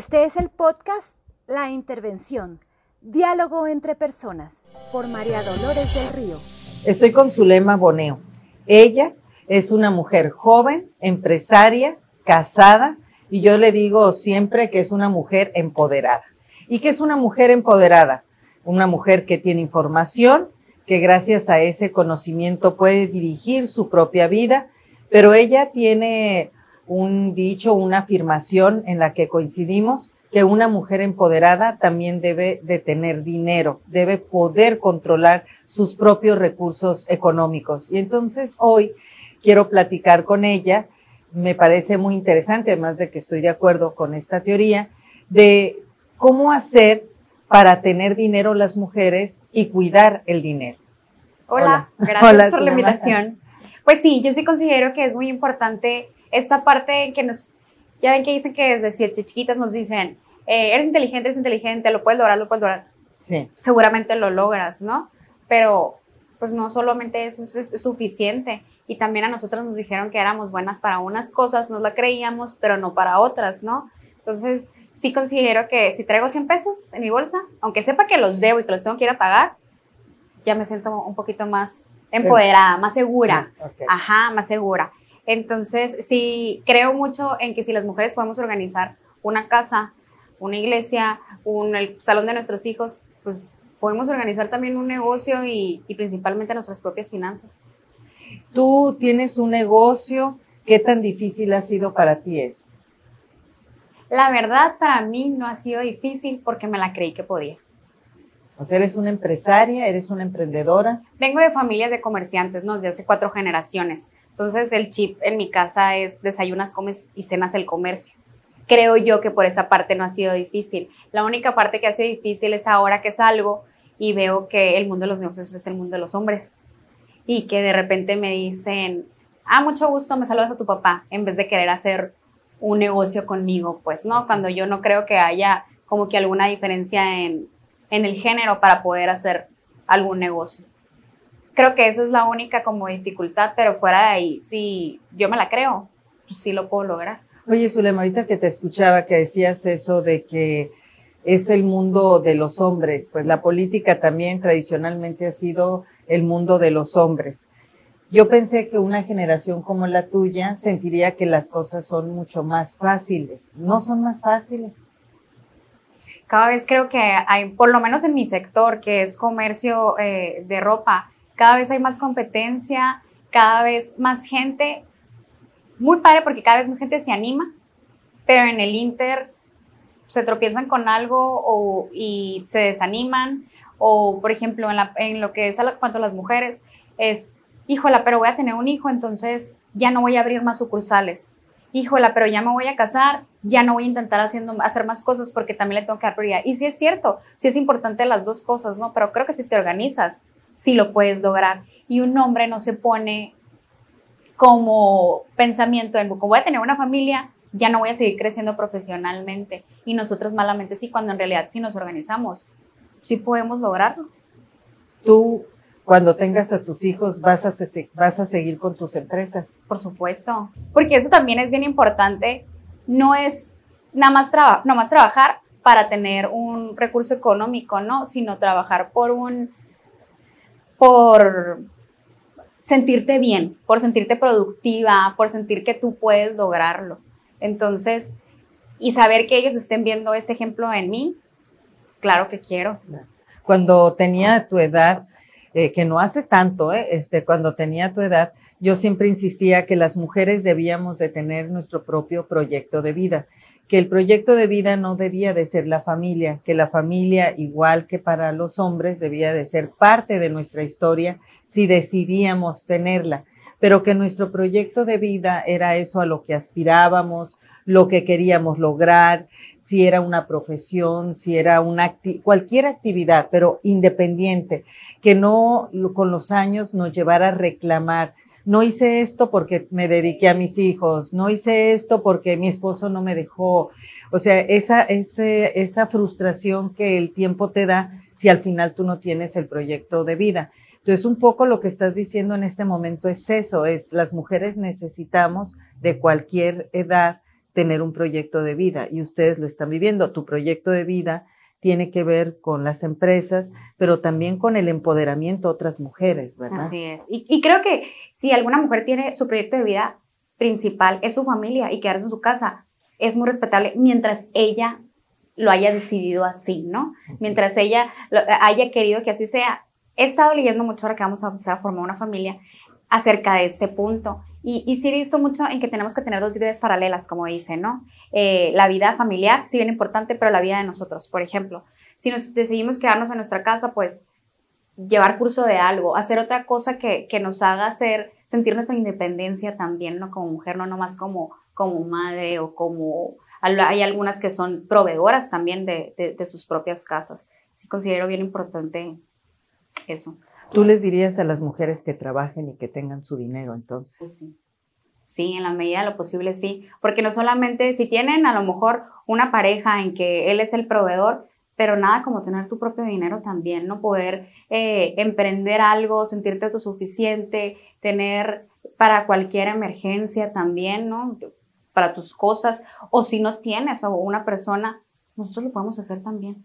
Este es el podcast La Intervención, Diálogo entre Personas, por María Dolores del Río. Estoy con Zulema Boneo. Ella es una mujer joven, empresaria, casada, y yo le digo siempre que es una mujer empoderada. ¿Y que es una mujer empoderada? Una mujer que tiene información, que gracias a ese conocimiento puede dirigir su propia vida, pero ella tiene un dicho, una afirmación en la que coincidimos, que una mujer empoderada también debe de tener dinero, debe poder controlar sus propios recursos económicos. Y entonces hoy quiero platicar con ella, me parece muy interesante, además de que estoy de acuerdo con esta teoría, de cómo hacer para tener dinero las mujeres y cuidar el dinero. Hola, gracias por la invitación. Pues sí, yo sí considero que es muy importante esta parte que nos, ya ven que dicen que desde siete chiquitas nos dicen, eh, eres inteligente, eres inteligente, lo puedes lograr, lo puedes lograr. Sí. Seguramente lo logras, ¿no? Pero pues no solamente eso es, suficiente. Y también a nosotros nos dijeron que éramos buenas para unas cosas, nos la creíamos, pero no para otras, ¿no? Entonces, sí considero que si traigo 100 pesos en mi bolsa, aunque sepa que los debo y que los tengo que ir a pagar, ya me siento un poquito más empoderada, más segura. Ajá, más segura. Entonces, sí, creo mucho en que si las mujeres podemos organizar una casa, una iglesia, un, el salón de nuestros hijos, pues podemos organizar también un negocio y, y principalmente nuestras propias finanzas. Tú tienes un negocio, ¿qué tan difícil ha sido para ti eso? La verdad, para mí no ha sido difícil porque me la creí que podía. O sea, eres una empresaria, eres una emprendedora. Vengo de familias de comerciantes, ¿no? De hace cuatro generaciones. Entonces, el chip en mi casa es desayunas, comes y cenas el comercio. Creo yo que por esa parte no ha sido difícil. La única parte que ha sido difícil es ahora que salgo y veo que el mundo de los negocios es el mundo de los hombres. Y que de repente me dicen, ah, mucho gusto, me saludas a tu papá, en vez de querer hacer un negocio conmigo. Pues no, cuando yo no creo que haya como que alguna diferencia en en el género para poder hacer algún negocio. Creo que esa es la única como dificultad, pero fuera de ahí, si yo me la creo, pues sí lo puedo lograr. Oye, Zulema, ahorita que te escuchaba que decías eso de que es el mundo de los hombres, pues la política también tradicionalmente ha sido el mundo de los hombres. Yo pensé que una generación como la tuya sentiría que las cosas son mucho más fáciles. No son más fáciles cada vez creo que hay, por lo menos en mi sector, que es comercio eh, de ropa, cada vez hay más competencia, cada vez más gente, muy padre porque cada vez más gente se anima, pero en el Inter se tropiezan con algo o, y se desaniman, o por ejemplo en, lo que es a cuanto a las mujeres, es, híjola, pero voy a tener un hijo, entonces ya no voy a abrir más sucursales híjola, pero ya me voy a casar, ya no voy a intentar haciendo, hacer más cosas porque también le tengo que dar prioridad. Y sí es cierto, sí es importante las dos cosas, ¿no? Pero creo que si te organizas, sí lo puedes lograr. Y un hombre no se pone como pensamiento en, como voy a tener una familia, ya no voy a seguir creciendo profesionalmente. Y nosotros malamente sí, cuando en realidad sí nos organizamos, sí podemos lograrlo. Tú cuando tengas a tus hijos vas a, vas a seguir con tus empresas. Por supuesto, porque eso también es bien importante. No es nada más, no más trabajar para tener un recurso económico, ¿no? Sino trabajar por un, por sentirte bien, por sentirte productiva, por sentir que tú puedes lograrlo. Entonces, y saber que ellos estén viendo ese ejemplo en mí, claro que quiero. Cuando tenía tu edad, eh, que no hace tanto, eh, este, cuando tenía tu edad, yo siempre insistía que las mujeres debíamos de tener nuestro propio proyecto de vida, que el proyecto de vida no debía de ser la familia, que la familia, igual que para los hombres, debía de ser parte de nuestra historia si decidíamos tenerla, pero que nuestro proyecto de vida era eso a lo que aspirábamos, lo que queríamos lograr, si era una profesión, si era una cualquier actividad, pero independiente, que no con los años nos llevara a reclamar. No hice esto porque me dediqué a mis hijos, no hice esto porque mi esposo no me dejó. O sea, esa, ese, esa frustración que el tiempo te da si al final tú no tienes el proyecto de vida. Entonces, un poco lo que estás diciendo en este momento es eso, es las mujeres necesitamos de cualquier edad tener un proyecto de vida y ustedes lo están viviendo. Tu proyecto de vida tiene que ver con las empresas, pero también con el empoderamiento de otras mujeres, ¿verdad? Así es. Y, creo que si alguna mujer tiene su proyecto de vida principal, es su familia y quedarse en su casa, es muy respetable mientras ella lo haya decidido así, ¿no? Mientras ella haya querido que así sea. He estado leyendo mucho ahora que vamos a empezar a formar una familia acerca de este punto. Y, sí he visto mucho en que tenemos que tener dos vidas paralelas, como dice, ¿no? Eh, la vida familiar, sí bien importante, pero la vida de nosotros. Por ejemplo, si nos decidimos quedarnos en nuestra casa, pues llevar curso de algo, hacer otra cosa que, que nos haga hacer, sentir nuestra independencia también, ¿no? Como mujer, no nomás como, como madre o como... Hay algunas que son proveedoras también de, de, de sus propias casas. Sí considero bien importante eso. ¿Tú les dirías a las mujeres que trabajen y que tengan su dinero entonces? Sí. sí, en la medida de lo posible sí, porque no solamente si tienen a lo mejor una pareja en que él es el proveedor, pero nada como tener tu propio dinero también, ¿no? Poder eh, emprender algo, sentirte autosuficiente, tener para cualquier emergencia también, ¿no? Para tus cosas, o si no tienes a una persona, nosotros lo podemos hacer también.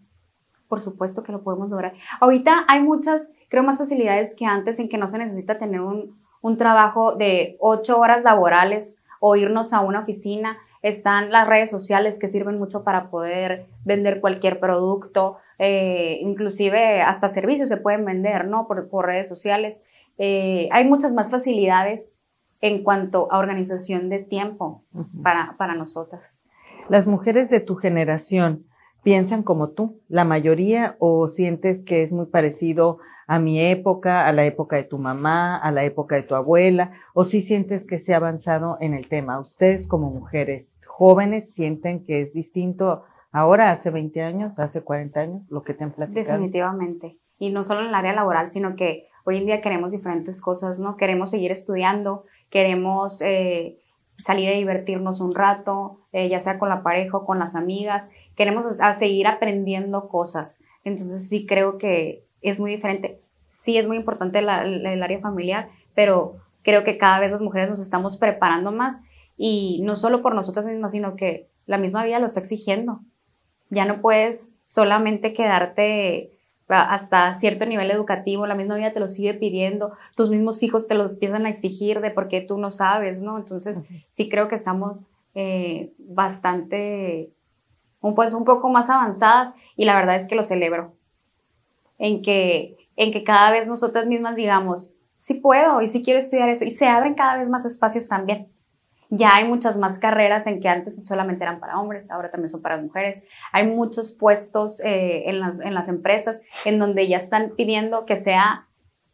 Por supuesto que lo podemos lograr. Ahorita hay muchas creo, más facilidades que antes en que no se necesita tener un, un trabajo de ocho horas laborales o irnos a una oficina. Están las redes sociales que sirven mucho para poder vender cualquier producto, eh, inclusive hasta servicios se pueden vender, ¿no? Por, por redes sociales. Eh, hay muchas más facilidades en cuanto a organización de tiempo para, para nosotras. Las mujeres de tu generación piensan como tú, la mayoría, o sientes que es muy parecido a mi época, a la época de tu mamá, a la época de tu abuela, o si sientes que se ha avanzado en el tema. Ustedes como mujeres jóvenes sienten que es distinto ahora, hace 20 años, hace 40 años, lo que te han platicado. Definitivamente. Y no solo en el área laboral, sino que hoy en día queremos diferentes cosas, ¿no? Queremos seguir estudiando, queremos eh, salir a divertirnos un rato, eh, ya sea con la pareja o con las amigas, queremos seguir aprendiendo cosas. Entonces sí creo que es muy diferente. Sí es muy importante el área familiar, pero creo que cada vez las mujeres nos estamos preparando más y no solo por nosotras mismas, sino que la misma vida lo está exigiendo. Ya no puedes solamente quedarte hasta cierto nivel educativo, la misma vida te lo sigue pidiendo, tus mismos hijos te lo empiezan a exigir de por qué tú no sabes, ¿no? Entonces, sí creo que estamos eh, bastante, un, pues un poco más avanzadas y la verdad es que lo celebro en que, en que cada vez nosotras mismas digamos, sí puedo y sí quiero estudiar eso. Y se abren cada vez más espacios también. Ya hay muchas más carreras en que antes solamente eran para hombres, ahora también son para mujeres. Hay muchos puestos eh, en, las, en las empresas en donde ya están pidiendo que sea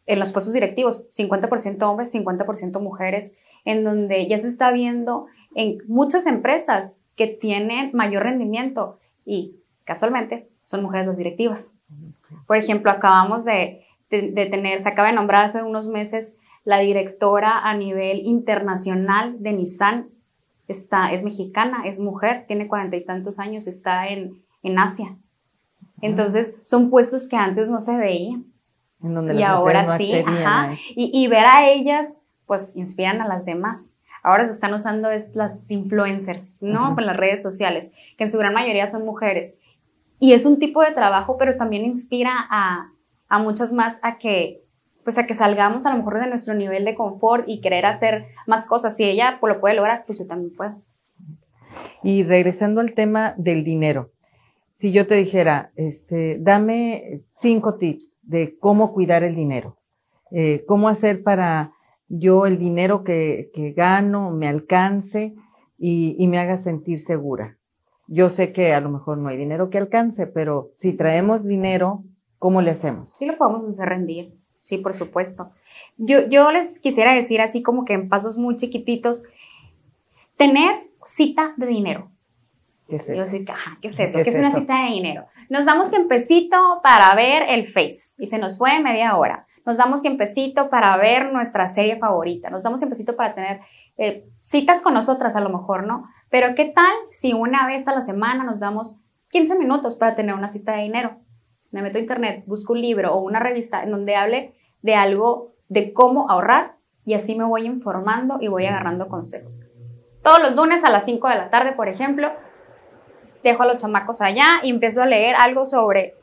en los puestos directivos 50% hombres, 50% mujeres, en donde ya se está viendo en muchas empresas que tienen mayor rendimiento y casualmente son mujeres las directivas. Por ejemplo, acabamos de, tener, se acaba de nombrar hace unos meses la directora a nivel internacional de Nissan. Está, es mexicana, es mujer, tiene cuarenta y tantos años, está en, en Asia. Entonces, son puestos que antes no se veían. y ahora sí, ajá. Y, y, ver a ellas, pues inspiran a las demás. Ahora se están usando las influencers, ¿no? Con las redes sociales, que en su gran mayoría son mujeres. Y es un tipo de trabajo, pero también inspira a, a muchas más a que pues a que salgamos a lo mejor de nuestro nivel de confort y querer hacer más cosas. Si ella pues, lo puede lograr, pues yo también puedo. Y regresando al tema del dinero, si yo te dijera, este, dame cinco tips de cómo cuidar el dinero, eh, cómo hacer para yo el dinero que, que gano me alcance y, y, me haga sentir segura. Yo sé que a lo mejor no hay dinero que alcance, pero si traemos dinero, ¿cómo le hacemos? Sí, lo podemos hacer rendir. Sí, por supuesto. Yo, yo les quisiera decir así como que en pasos muy chiquititos, tener cita de dinero. ¿Qué es eso? Decir, ajá, ¿qué es eso? ¿Qué, es, una cita de dinero? Nos damos tiempecito para ver el Face y se nos fue media hora. Nos damos tiempecito para ver nuestra serie favorita. Nos damos tiempecito para tener eh, citas con nosotras a lo mejor, ¿no? Pero ¿qué tal si una vez a la semana nos damos 15 minutos para tener una cita de dinero? Me meto a internet, busco un libro o una revista en donde hable de algo de cómo ahorrar y así me voy informando y voy agarrando consejos. Todos los lunes a las 5 de la tarde, por ejemplo, dejo a los chamacos allá y empiezo a leer algo sobre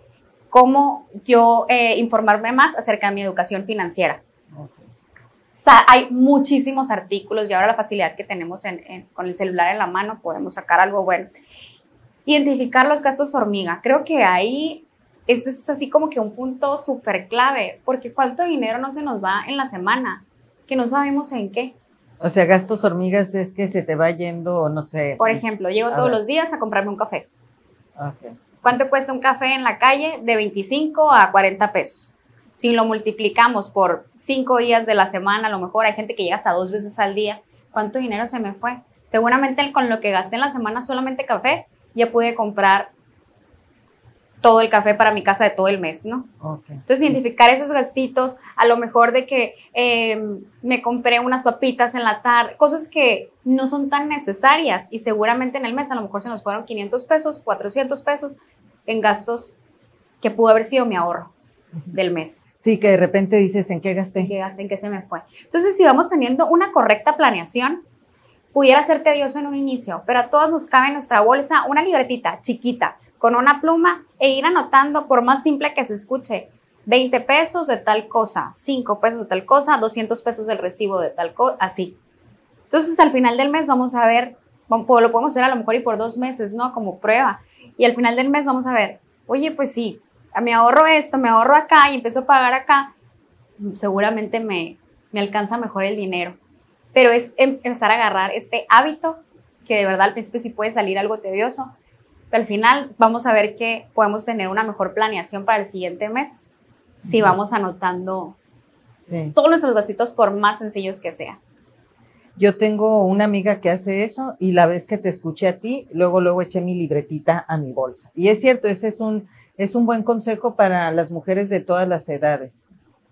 cómo yo eh, informarme más acerca de mi educación financiera. hay muchísimos artículos y ahora la facilidad que tenemos con el celular en la mano podemos sacar algo bueno. Identificar los gastos hormiga. Creo que ahí este es así como que un punto súper clave, porque cuánto dinero no se nos va en la semana, que no sabemos en qué. O sea, gastos hormigas es que se te va yendo, no sé. Por ejemplo, llego todos los días a comprarme un café. ¿Cuánto cuesta un café en la calle? De 25 a 40 pesos. Si lo multiplicamos por cinco días de la semana, a lo mejor hay gente que llega hasta dos veces al día. ¿Cuánto dinero se me fue? Seguramente con lo que gasté en la semana solamente café, ya pude comprar todo el café para mi casa de todo el mes, ¿no? Entonces, identificar esos gastitos, a lo mejor de que em, me compré unas papitas en la tarde, cosas que no son tan necesarias y seguramente en el mes a lo mejor se nos fueron 500 pesos, 400 pesos en gastos que pudo haber sido mi ahorro del mes. Sí, que de repente dices, ¿en qué gasté? ¿En qué gasté? ¿En qué se me fue? Entonces, si vamos teniendo una correcta planeación, pudiera ser tedioso en un inicio, pero a todos nos cabe en nuestra bolsa una libretita chiquita con una pluma e ir anotando, por más simple que se escuche, 20 pesos de tal cosa, 5 pesos de tal cosa, 200 pesos del recibo de tal cosa, así. Entonces al final del mes vamos a ver, lo podemos hacer a lo mejor y por dos meses, ¿no? Como prueba. Y al final del mes vamos a ver, oye, pues sí, me ahorro esto, me ahorro acá y empiezo a pagar acá, seguramente me, me alcanza mejor el dinero. Pero es empezar a agarrar este hábito que de verdad al principio sí puede salir algo tedioso, pero al final vamos a ver que podemos tener una mejor planeación para el siguiente mes si vamos anotando todos nuestros gastitos por más sencillos que sea. Yo tengo una amiga que hace eso y la vez que te escuché a ti, luego luego eché mi libretita a mi bolsa. Y es cierto, ese es un es un buen consejo para las mujeres de todas las edades.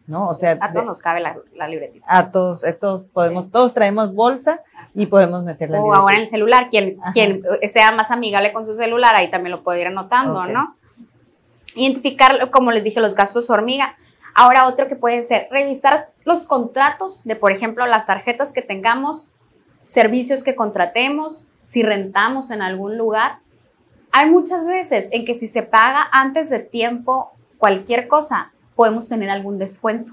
¿No? O sea, a todos nos cabe la, libretita. A todos, a todos podemos, todos traemos bolsa y podemos meterla. O ahora en el celular, quien, quien sea más amigable con su celular, ahí también lo puede ir anotando, ¿no? Identificar, como les dije, los gastos hormiga. Ahora otro que puede ser revisar los contratos de, por ejemplo, las tarjetas que tengamos, servicios que contratemos, si rentamos en algún lugar. Hay muchas veces en que si se paga antes de tiempo cualquier cosa, podemos tener algún descuento.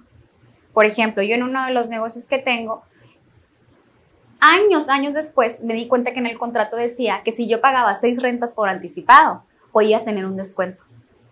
Por ejemplo, yo en uno de los negocios que tengo, años, años después me di cuenta que en el contrato decía que si yo pagaba seis rentas por anticipado, podía tener un descuento.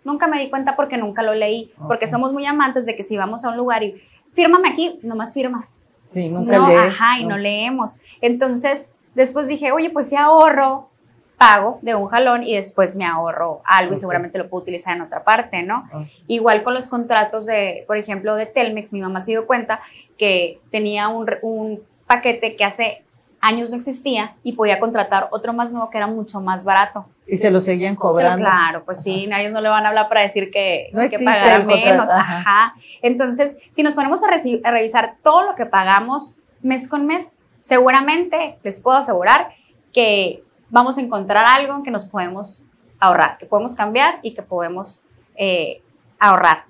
Nunca me di cuenta porque nunca lo leí, porque somos muy amantes de que si vamos a un lugar y fírmame aquí, nomás firmas. Sí, nunca no, Ajá, y no. leemos. Entonces, después dije, oye, pues si ahorro, pago de un jalón y después me ahorro algo y seguramente lo puedo utilizar en otra parte, ¿no? Igual con los contratos de, por ejemplo, de Telmex, mi mamá se dio cuenta que tenía un, un paquete que hace años no existía y podía contratar otro más nuevo que era mucho más barato. Y se lo seguían cobrando. claro, pues sí, a ellos no le van a hablar para decir que, no que pagar menos. Ajá. Entonces, si nos ponemos a, a revisar todo lo que pagamos mes con mes, seguramente les puedo asegurar que vamos a encontrar algo en que nos podemos ahorrar, que podemos cambiar y que podemos eh, ahorrar.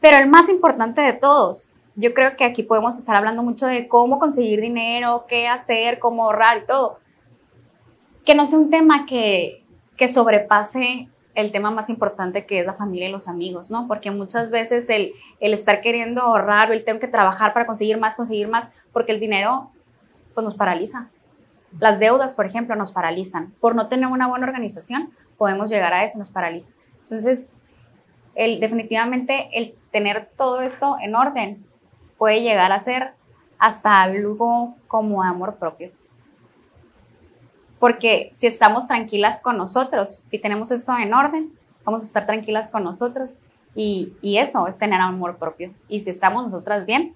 Pero el más importante de todos yo creo que aquí podemos estar hablando mucho de cómo conseguir dinero, qué hacer, cómo ahorrar y todo. Que no sea un tema que, que sobrepase el tema más importante que es la familia y los amigos, ¿no? Porque muchas veces el, el estar queriendo ahorrar o el tengo que trabajar para conseguir más, conseguir más, porque el dinero pues nos paraliza. Las deudas, por ejemplo, nos paralizan. Por no tener una buena organización, podemos llegar a eso, nos paraliza. Entonces, el, definitivamente el tener todo esto en orden puede llegar a ser hasta algo como amor propio. Porque si estamos tranquilas con nosotros, si tenemos esto en orden, vamos a estar tranquilas con nosotros y, eso es tener amor propio. Y si estamos nosotras bien,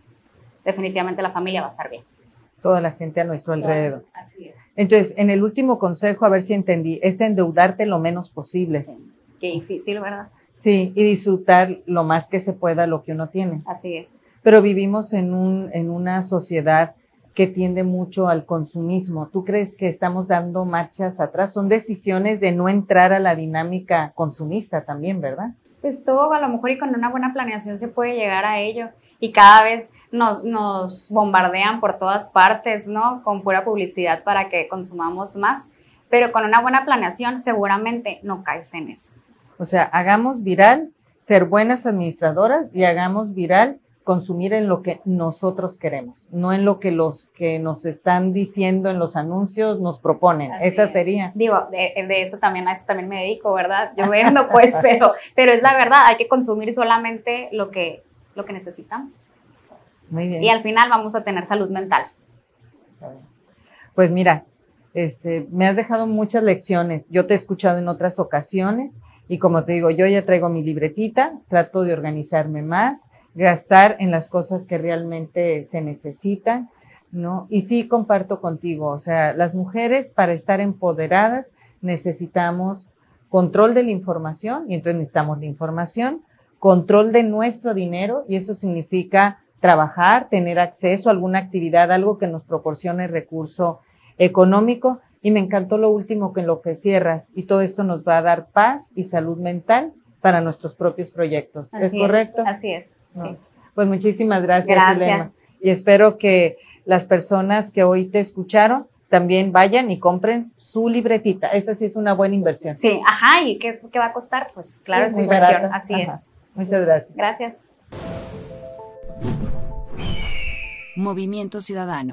definitivamente la familia va a estar bien. Toda la gente a nuestro alrededor. Así es. Entonces, en el último consejo, a ver si entendí, es endeudarte lo menos posible. Qué difícil, ¿verdad? Sí, y disfrutar lo más que se pueda lo que uno tiene. Así es pero vivimos en, un, en una sociedad que tiende mucho al consumismo. ¿Tú crees que estamos dando marchas atrás? Son decisiones de no entrar a la dinámica consumista también, ¿verdad? Pues todo a lo mejor y con una buena planeación se puede llegar a ello. y cada vez nos, nos bombardean por todas partes, ¿no? Con pura publicidad para que consumamos más, pero con una buena planeación seguramente no caes en eso. O sea, hagamos viral ser buenas administradoras y hagamos viral consumir en lo que nosotros queremos, no en lo que los que nos están diciendo en los anuncios nos proponen. Esa sería. Digo, de, eso también a eso también me dedico, ¿verdad? Yo vendo, pues, pero, pero es la verdad, hay que consumir solamente lo que, lo que necesitamos. Muy bien. Y al final vamos a tener salud mental. Pues mira, este, me has dejado muchas lecciones. Yo te he escuchado en otras ocasiones y como te digo, yo ya traigo mi libretita, trato de organizarme más, gastar en las cosas que realmente se necesitan, ¿no? Y sí comparto contigo, o sea, las mujeres para estar empoderadas necesitamos control de la información y entonces necesitamos la información, control de nuestro dinero y eso significa trabajar, tener acceso a alguna actividad, algo que nos proporcione recurso económico y me encantó lo último que en lo que cierras y todo esto nos va a dar paz y salud mental para nuestros propios proyectos. ¿Es correcto? así es. Sí. Pues muchísimas gracias, gracias. Y espero que las personas que hoy te escucharon también vayan y compren su libretita. Esa sí es una buena inversión. Sí, ajá, ¿y qué, va a costar? Pues claro, es, una inversión, así es. Muchas gracias. Gracias. Movimiento Ciudadano.